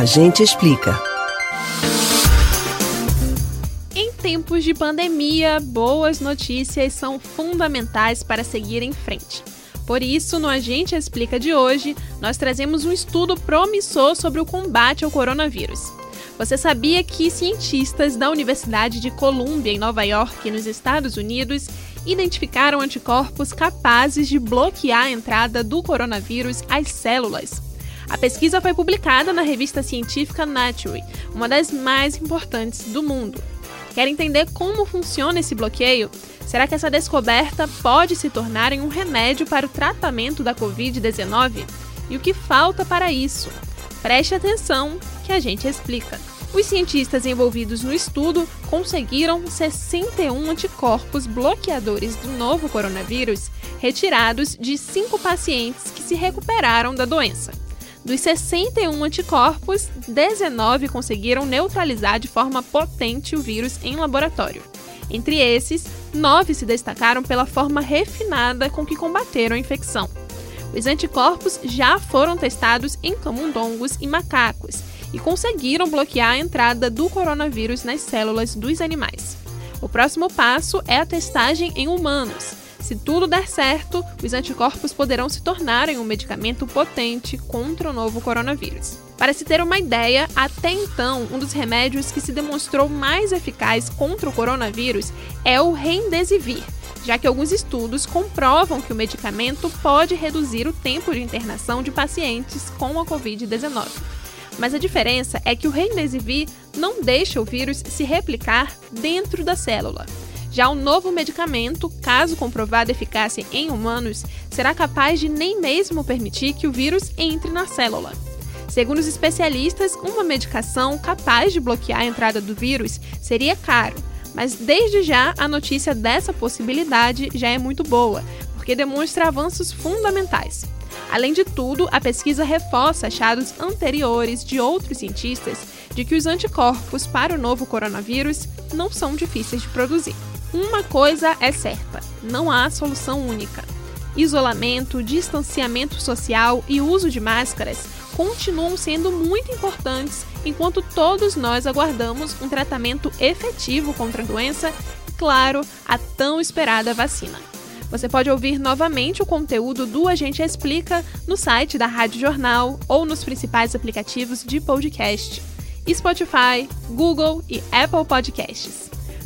A gente explica. Em tempos de pandemia, boas notícias são fundamentais para seguir em frente. Por isso, no Agente Explica de hoje, nós trazemos um estudo promissor sobre o combate ao coronavírus. Você sabia que cientistas da Universidade de Columbia, em Nova York, nos Estados Unidos, identificaram anticorpos capazes de bloquear a entrada do coronavírus às células? A pesquisa foi publicada na revista científica Nature, uma das mais importantes do mundo. Quer entender como funciona esse bloqueio? Será que essa descoberta pode se tornar em um remédio para o tratamento da Covid-19? E o que falta para isso? Preste atenção que a gente explica. Os cientistas envolvidos no estudo conseguiram 61 anticorpos bloqueadores do novo coronavírus retirados de cinco pacientes que se recuperaram da doença. Dos 61 anticorpos, 19 conseguiram neutralizar de forma potente o vírus em laboratório. Entre esses, nove se destacaram pela forma refinada com que combateram a infecção. Os anticorpos já foram testados em camundongos e macacos e conseguiram bloquear a entrada do coronavírus nas células dos animais. O próximo passo é a testagem em humanos, se tudo der certo, os anticorpos poderão se tornar um medicamento potente contra o novo coronavírus. Para se ter uma ideia, até então, um dos remédios que se demonstrou mais eficaz contra o coronavírus é o Remdesivir, já que alguns estudos comprovam que o medicamento pode reduzir o tempo de internação de pacientes com a Covid-19. Mas a diferença é que o Remdesivir não deixa o vírus se replicar dentro da célula. Já o novo medicamento, caso comprovada eficácia em humanos, será capaz de nem mesmo permitir que o vírus entre na célula. Segundo os especialistas, uma medicação capaz de bloquear a entrada do vírus seria caro, mas desde já a notícia dessa possibilidade já é muito boa, porque demonstra avanços fundamentais. Além de tudo, a pesquisa reforça achados anteriores de outros cientistas de que os anticorpos para o novo coronavírus não são difíceis de produzir. Uma coisa é certa: não há solução única. Isolamento, distanciamento social e uso de máscaras continuam sendo muito importantes enquanto todos nós aguardamos um tratamento efetivo contra a doença e, claro, a tão esperada vacina. Você pode ouvir novamente o conteúdo do Agente Explica no site da Rádio Jornal ou nos principais aplicativos de podcast: Spotify, Google e Apple Podcasts.